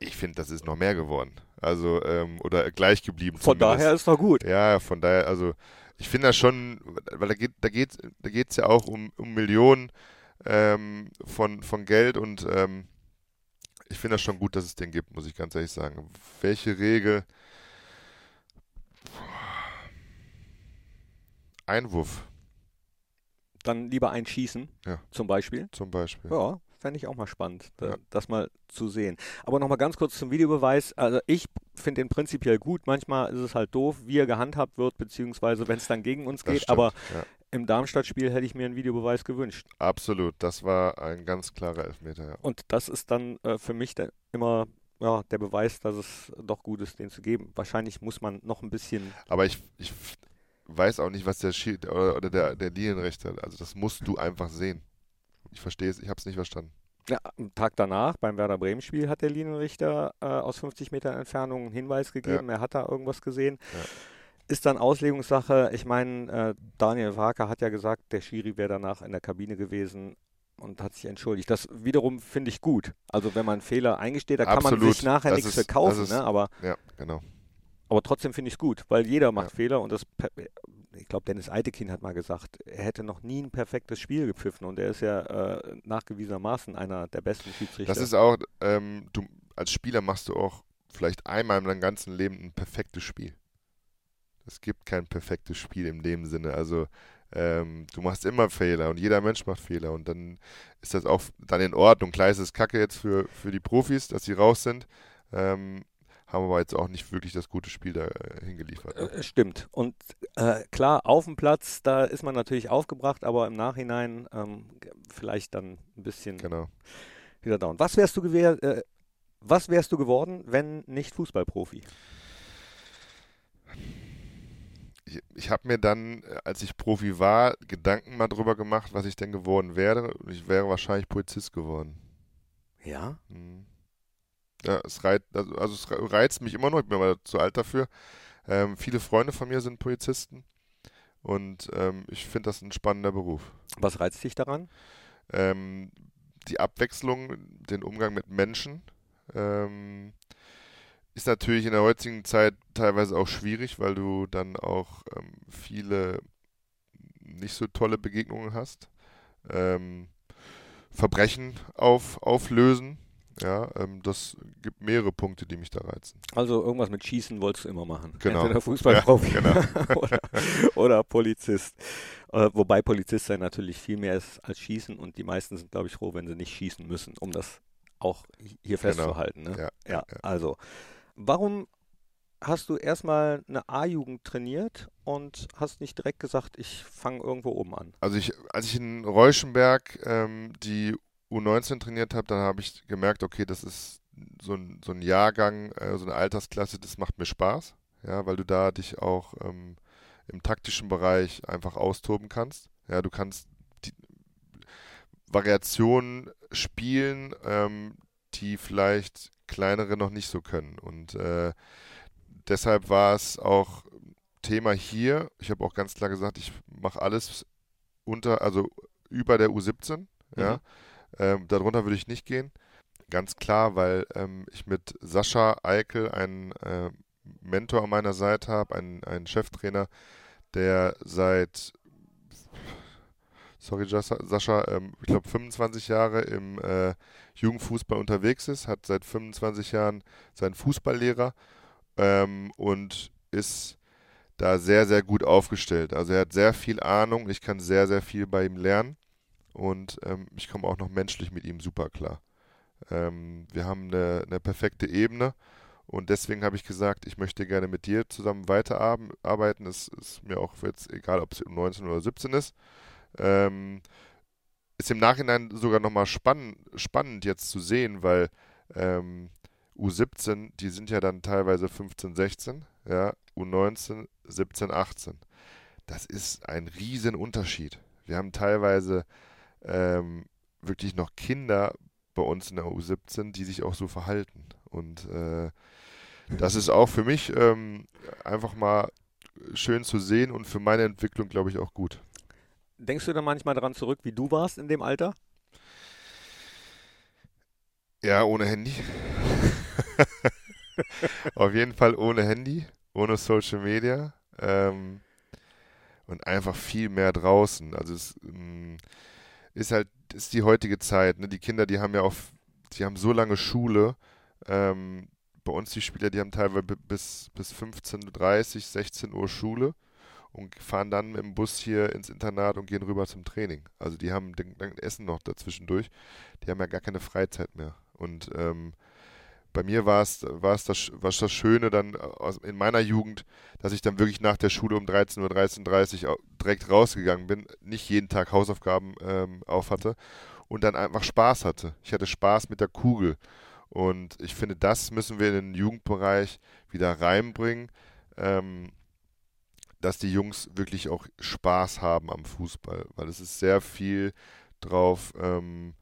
Ich finde, das ist noch mehr geworden. Also, ähm, oder gleich geblieben. Von zumindest. daher ist doch gut. Ja, von daher, also ich finde das schon, weil da geht da geht da geht's ja auch um, um Millionen ähm, von, von Geld und ähm, ich finde das schon gut, dass es den gibt, muss ich ganz ehrlich sagen. Welche Regel? Einwurf Dann lieber einschießen, Ja. zum Beispiel. zum Beispiel. Ja, fände ich auch mal spannend, da, Ja. das mal zu sehen. Aber nochmal ganz kurz zum Videobeweis. Also ich finde den prinzipiell gut. Manchmal ist es halt doof, wie er gehandhabt wird, beziehungsweise wenn es dann gegen uns Das geht. stimmt, Aber ja, im Darmstadt-Spiel hätte ich mir einen Videobeweis gewünscht. absolut. Das war ein ganz klarer Elfmeter. Ja. Und das ist dann äh, für mich der, immer ja, der Beweis, dass es doch gut ist, den zu geben. Wahrscheinlich muss man noch ein bisschen. Aber ich, ich weiß auch nicht, was der Schiri oder, oder der, der Linienrichter, also das musst du einfach sehen. Ich verstehe es, ich habe es nicht verstanden. Ja, am Tag danach, beim Werder Bremen-Spiel, hat der Linienrichter äh, aus 50 Metern Entfernung einen Hinweis gegeben. Er hat da irgendwas gesehen. Ja. Ist dann Auslegungssache. Ich meine, äh, Daniel Waker hat ja gesagt, der Schiri wäre danach in der Kabine gewesen und hat sich entschuldigt. Das wiederum finde ich gut. Also wenn man Fehler eingesteht, da kann man Absolut. sich nachher Das nichts ist- für kaufen. das ist- ne? aber, Ja, genau. aber trotzdem finde ich es gut, weil jeder macht Ja. Fehler und das ich glaube, Dennis Eitekin hat mal gesagt, er hätte noch nie ein perfektes Spiel gepfiffen und er ist ja äh, nachgewiesenermaßen einer der besten Schiedsrichter. Das ist auch, ähm, du als Spieler machst du auch vielleicht einmal in deinem ganzen Leben ein perfektes Spiel. Es gibt kein perfektes Spiel in dem Sinne. Also ähm, du machst immer Fehler und jeder Mensch macht Fehler und dann ist das auch dann in Ordnung. Klar ist es kacke jetzt für, für die Profis, dass sie raus sind, ähm, haben aber jetzt auch nicht wirklich das gute Spiel da äh, hingeliefert. Ne? Äh, Stimmt. Und äh, klar, auf dem Platz, da ist man natürlich aufgebracht, aber im Nachhinein ähm, vielleicht dann ein bisschen Genau. wieder down. Was wärst du äh, was wärst du geworden, wenn nicht Fußballprofi? Ich, ich habe mir dann, äh, als ich Profi war, Gedanken mal drüber gemacht, was ich denn geworden wäre. Und ich wäre wahrscheinlich Polizist geworden. Ja. Mhm. Ja, es reizt, also, also es re- reizt mich immer noch, ich bin aber zu alt dafür. Ähm, viele Freunde von mir sind Polizisten und ähm, ich finde das ein spannender Beruf. Was reizt dich daran? Ähm, die Abwechslung, den Umgang mit Menschen ähm, ist natürlich in der heutigen Zeit teilweise auch schwierig, weil du dann auch ähm, viele nicht so tolle Begegnungen hast. Ähm, Verbrechen auf, auflösen. Ja, ähm, das gibt mehrere Punkte, die mich da reizen. Also irgendwas mit Schießen wolltest du immer machen. Genau. Entweder Fußballprofi Ja, genau. oder, oder Polizist. Äh, wobei Polizist sein natürlich viel mehr ist als Schießen und die meisten sind, glaube ich, froh, wenn sie nicht schießen müssen, um das auch hier festzuhalten. Ne? Ja, ja, ja. also. Warum hast du erstmal eine A-Jugend trainiert und hast nicht direkt gesagt, ich fange irgendwo oben an? Also ich, als ich in Reuschenberg ähm, die U19 trainiert habe, dann habe ich gemerkt, okay, das ist so ein, so ein Jahrgang, äh, so eine Altersklasse, das macht mir Spaß, ja, weil du da dich auch ähm, im taktischen Bereich einfach austoben kannst. Ja, du kannst die Variationen spielen, ähm, die vielleicht kleinere noch nicht so können. Und äh, deshalb war es auch Thema hier. Ich habe auch ganz klar gesagt, ich mache alles unter, also über der U17. Ja. Ähm, darunter würde ich nicht gehen. Ganz klar, weil ähm, ich mit Sascha Eikel einen äh, Mentor an meiner Seite habe, einen, einen Cheftrainer, der seit, sorry Sascha, ähm, ich glaube 25 Jahre im äh, Jugendfußball unterwegs ist, hat seit 25 Jahren seinen Fußballlehrer ähm, und ist da sehr, sehr gut aufgestellt. Also er hat sehr viel Ahnung, ich kann sehr, sehr viel bei ihm lernen und ähm, ich komme auch noch menschlich mit ihm super klar. Ähm, wir haben eine, eine perfekte Ebene und deswegen habe ich gesagt, ich möchte gerne mit dir zusammen weiterarbeiten. Es ist mir auch jetzt egal, ob es 19 oder 17 ist. Ähm, ist im Nachhinein sogar nochmal spann spannend jetzt zu sehen, weil ähm, U17, die sind ja dann teilweise 15, 16, ja, U19, 17, 18. Das ist ein riesen Unterschied. Wir haben teilweise ähm, wirklich noch Kinder bei uns in der U17, die sich auch so verhalten. Und äh, das ist auch für mich ähm, einfach mal schön zu sehen und für meine Entwicklung, glaube ich, auch gut. Denkst du da manchmal daran zurück, wie du warst in dem Alter? Ja, ohne Handy. Auf jeden Fall ohne Handy, ohne Social Media ähm, und einfach viel mehr draußen. Also es ähm, ist halt, ist die heutige Zeit. Ne? Die Kinder, die haben ja auch, die haben so lange Schule. Ähm, bei uns die Spieler, die haben teilweise bi- bis, bis 15.30 16 Uhr Schule und fahren dann mit dem Bus hier ins Internat und gehen rüber zum Training. Also die haben den Essen noch dazwischendurch. Die haben ja gar keine Freizeit mehr. Und ähm, bei mir war es das, das Schöne dann aus, in meiner Jugend, dass ich dann wirklich nach der Schule um 13 Uhr, 13.30 Uhr au- direkt rausgegangen bin, nicht jeden Tag Hausaufgaben ähm, auf hatte und dann einfach Spaß hatte. Ich hatte Spaß mit der Kugel. Und ich finde, das müssen wir in den Jugendbereich wieder reinbringen, ähm, dass die Jungs wirklich auch Spaß haben am Fußball, weil es ist sehr viel drauf, ähm,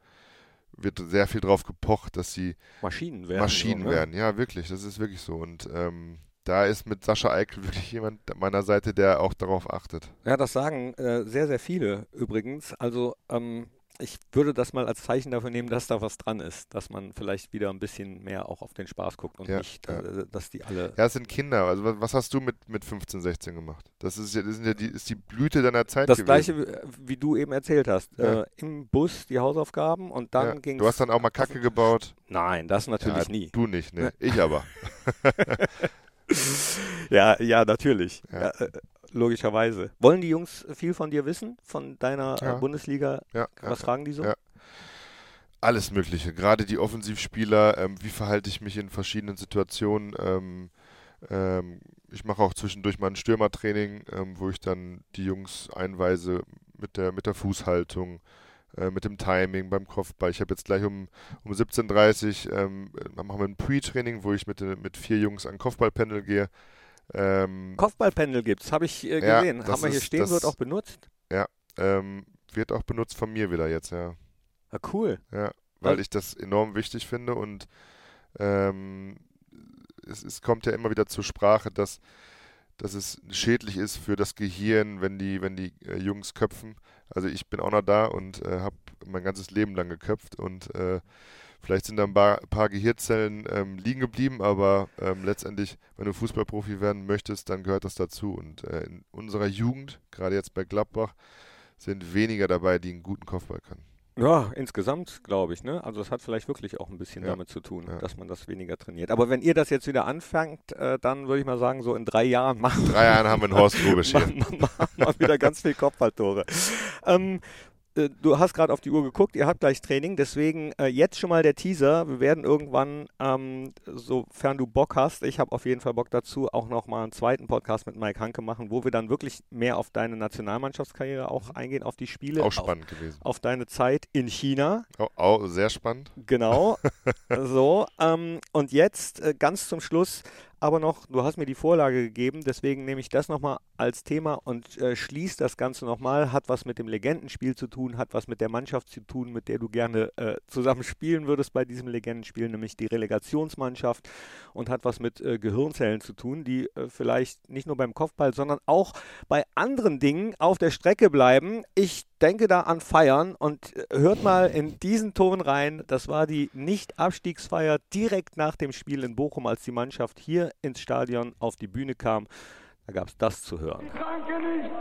wird sehr viel drauf gepocht, dass sie Maschinen werden. Maschinen so, ne? werden. Ja, wirklich, das ist wirklich so. Und ähm, da ist mit Sascha Eikel wirklich jemand an meiner Seite, der auch darauf achtet. Ja, das sagen äh, sehr, sehr viele übrigens. Also ähm, ich würde das mal als Zeichen dafür nehmen, dass da was dran ist, dass man vielleicht wieder ein bisschen mehr auch auf den Spaß guckt und Ja, nicht, ja. äh, dass die alle. Ja, es sind Kinder. Also was, hast du mit, mit 15, 16 gemacht? Das ist ja, das sind ja die, ist die Blüte deiner Zeit Das gewesen. gleiche, wie- wie du eben erzählt hast. Äh, Im Bus die Hausaufgaben und dann ja. ging Du hast dann auch mal Kacke gebaut. Nein, das natürlich nie. Du nicht, ne? Ich aber. Ja, ja, natürlich. Ja. Ja, logischerweise. Wollen die Jungs viel von dir wissen, von deiner Ja. äh, Bundesliga? Ja, Was ja, fragen die so? ja. Alles Mögliche. Gerade die Offensivspieler, ähm, wie verhalte ich mich in verschiedenen Situationen. Ähm, ähm, ich mache auch zwischendurch mal ein Stürmertraining, ähm, wo ich dann die Jungs einweise mit der, mit der Fußhaltung, äh, mit dem Timing beim Kopfball. Ich habe jetzt gleich um, um 17.30 Uhr ähm, machen wir ein Pre-Training, wo ich mit, mit vier Jungs an Kopfballpendel gehe. Ähm, Kopfballpendel gibt's, habe ich äh, Ja, gesehen. das Haben wir hier stehen, das- wird auch benutzt. ähm, wird auch benutzt von mir wieder jetzt, ja. Ja, cool. Ja, weil Also- ich das enorm wichtig finde und ähm, es, es kommt ja immer wieder zur Sprache, dass, dass es schädlich ist für das Gehirn, wenn die, wenn die äh, Jungs köpfen. Also ich bin auch noch da und äh, habe mein ganzes Leben lang geköpft und äh, vielleicht sind da ein paar, paar Gehirnzellen ähm, liegen geblieben, aber ähm, letztendlich, wenn du Fußballprofi werden möchtest, dann gehört das dazu. Und äh, in unserer Jugend, gerade jetzt bei Gladbach, sind weniger dabei, die einen guten Kopfball können. Ja, insgesamt glaube ich, ne? Also es hat vielleicht wirklich auch ein bisschen Ja. damit zu tun, Ja. dass man das weniger trainiert. Aber wenn ihr das jetzt wieder anfangt, äh, dann würde ich mal sagen, so in drei Jahren machen Drei Jahren haben wir einen Horst Rubisch hier. machen wir wieder ganz viel Kopfballtore. Ähm, äh, du hast gerade auf die Uhr geguckt, ihr habt gleich Training, deswegen äh, jetzt schon mal der Teaser. Wir werden irgendwann, ähm, sofern du Bock hast, ich habe auf jeden Fall Bock dazu, auch nochmal einen zweiten Podcast mit Mike Hanke machen, wo wir dann wirklich mehr auf deine Nationalmannschaftskarriere auch eingehen, auf die Spiele, Auch spannend gewesen. Auf, auf deine Zeit in China. Auch, auch sehr spannend. Genau. so. Ähm, und jetzt äh, ganz zum Schluss aber noch, du hast mir die Vorlage gegeben, deswegen nehme ich das nochmal als Thema und äh, schließe das Ganze nochmal. Hat was mit dem Legendenspiel zu tun, hat was mit der Mannschaft zu tun, mit der du gerne äh, zusammen spielen würdest bei diesem Legendenspiel, nämlich die Relegationsmannschaft und hat was mit äh, Gehirnzellen zu tun, die äh, vielleicht nicht nur beim Kopfball, sondern auch bei anderen Dingen auf der Strecke bleiben. Ich denke da an Feiern und äh, hört mal in diesen Ton rein. Das war die Nicht-Abstiegsfeier direkt nach dem Spiel in Bochum, als die Mannschaft hier ins Stadion auf die Bühne kam. Da gab es das zu hören. Kranke nicht.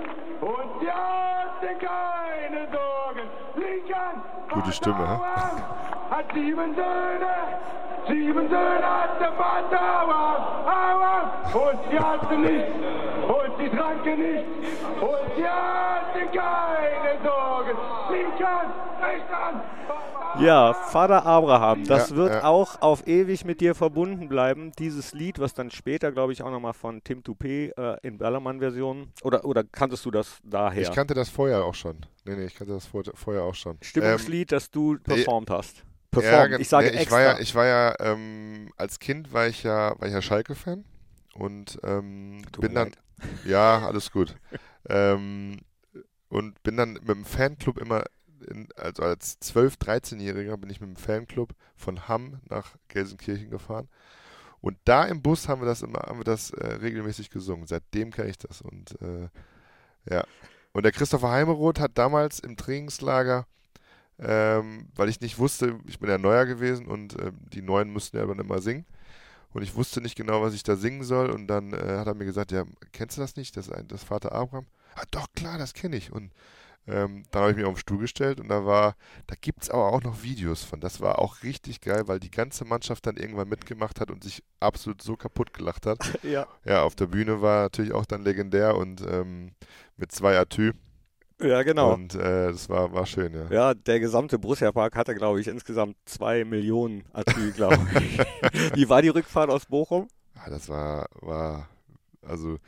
Und ja, denn keine Sorgen. Lincoln. Gute Stimme, hä? Hat sieben Söhne. Sieben Söhne hat der Vater. Aua, aua. Und sie hatte nicht. Und sie tranke nicht. Und sie hatte keine Sorgen. Rechts an. Ja, Vater Abraham, das Ja, wird ja. auch auf ewig mit dir verbunden bleiben. Dieses Lied, was dann später, glaube ich, auch nochmal von Tim Toupé äh, in Ballermann-Version. Oder, oder kanntest du das daher? Ich kannte das vorher auch schon. Nee, nee, ich kannte das vor, vorher auch schon. Ähm, Stimmungslied, das du performt hast. ja, Performt. gen- ich sage nee, ich extra. war ja, ich war ja ähm, als Kind war ich ja, war ich ja Schalke-Fan und ähm, bin dann, leid. ja, alles gut. ähm, und bin dann mit dem Fanclub immer, in, also als 12-, 13-Jähriger bin ich mit dem Fanclub von Hamm nach Gelsenkirchen gefahren. Und da im Bus haben wir das immer, haben wir das äh, regelmäßig gesungen. Seitdem kenne ich das. Und äh, ja. Und der Christopher Heimeroth hat damals im Trainingslager, ähm, weil ich nicht wusste, ich bin ja neuer gewesen und ähm, die Neuen mussten ja dann immer singen. Und ich wusste nicht genau, was ich da singen soll. Und dann äh, hat er mir gesagt, ja, kennst du das nicht? Das, das Vater Abraham? Ah, doch, klar, das kenne ich. Und ähm, dann habe ich mich auf den Stuhl gestellt und da war, da gibt es aber auch noch Videos von. Das war auch richtig geil, weil die ganze Mannschaft dann irgendwann mitgemacht hat und sich absolut so kaputt gelacht hat. ja. Ja, auf der Bühne war natürlich auch dann legendär und ähm, mit zwei Atü. ja, genau. Und äh, das war, war schön, ja. Ja, der gesamte Borussia-Park hatte, glaube ich, insgesamt zwei Millionen Atü, glaube ich. Wie war die Rückfahrt aus Bochum? Ah, das war, war, also,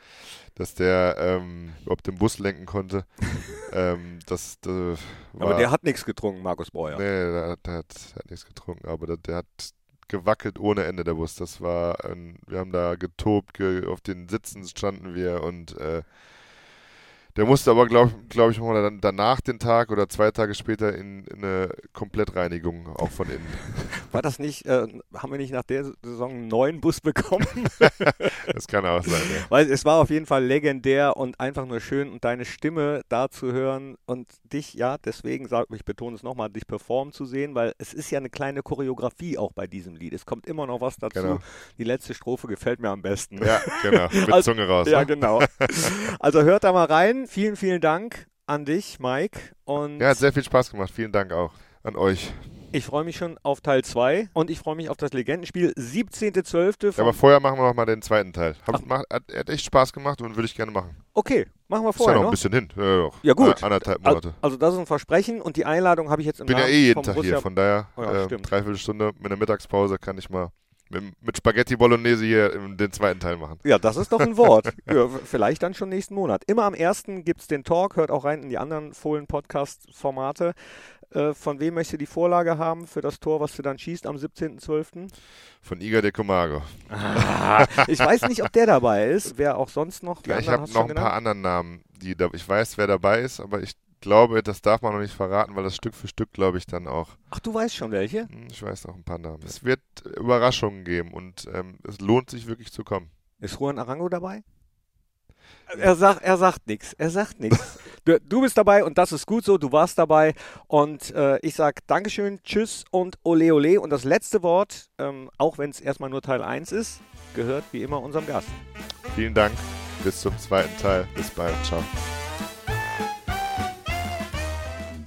dass der ähm, überhaupt den Bus lenken konnte, ähm, das, das war, Aber der hat nichts getrunken, Markus Breuer. nee, der, hat- der, hat, der hat nichts getrunken, aber der, der hat gewackelt ohne Ende, der Bus. Das war, ein, wir haben da getobt, ge, auf den Sitzen standen wir und äh, der musste aber, glaube glaub ich, mal dann danach den Tag oder zwei Tage später in, in eine Komplettreinigung, auch von innen. War das nicht, äh, haben wir nicht nach der Saison einen neuen Bus bekommen? Das kann auch sein, ja. Weil es war auf jeden Fall legendär und einfach nur schön und deine Stimme da zu hören und dich, ja, deswegen sag ich betone es nochmal, dich performen zu sehen, weil es ist ja eine kleine Choreografie auch bei diesem Lied. Es kommt immer noch was dazu. Genau. Die letzte Strophe gefällt mir am besten. Ja, genau, mit Also- Zunge raus. Ja, ne? genau. Also hört da mal rein. Vielen, vielen Dank an dich, Mike. Und Ja, hat sehr viel Spaß gemacht. Vielen Dank auch an euch. ich freue mich schon auf Teil 2 und ich freue mich auf das Legendenspiel 17.12. Ja, aber vorher machen wir noch mal den zweiten Teil. Hat, macht, hat, hat echt Spaß gemacht und würde ich gerne machen. Okay, machen wir Ist ja vorher noch ein noch. bisschen hin. Ja. Ja, gut. An- Anderthalb Al- Monate. Also das ist ein Versprechen und die Einladung habe ich jetzt im bin ja Namen eh jeden Tag Borussia hier, von daher Oh ja, äh, stimmt. dreiviertel Stunde mit einer Mittagspause kann ich mal mit, Spaghetti Bolognese hier den zweiten Teil machen. Ja, das ist doch ein Wort. ja, vielleicht dann schon nächsten Monat. Immer am 1. gibt es den Talk, hört auch rein in die anderen Fohlen-Podcast-Formate. Äh, von wem möchtest du die Vorlage haben für das Tor, was du dann schießt am 17.12.? Von Iga de Comago. Ah, ich weiß nicht, ob der dabei ist. Wer auch sonst noch? Ja, ich habe noch ein paar genannt? anderen Namen, die da, ich weiß, wer dabei ist, aber ich glaube, das darf man noch nicht verraten, weil das Stück für Stück, glaube ich, dann auch Ach, du weißt schon welche? Hm, Ich weiß noch ein paar Namen. Es wird Überraschungen geben und ähm, es lohnt sich wirklich zu kommen. Ist Juan Arango dabei? Er sagt, er sagt nichts. Er sagt nichts. Du, du bist dabei und das ist gut so. Du warst dabei. Und äh, ich sage Dankeschön, Tschüss und Ole Ole. Und das letzte Wort, ähm, auch wenn es erstmal nur Teil 1 ist, gehört wie immer unserem Gast. Vielen Dank. Bis zum zweiten Teil. Bis bald. Ciao.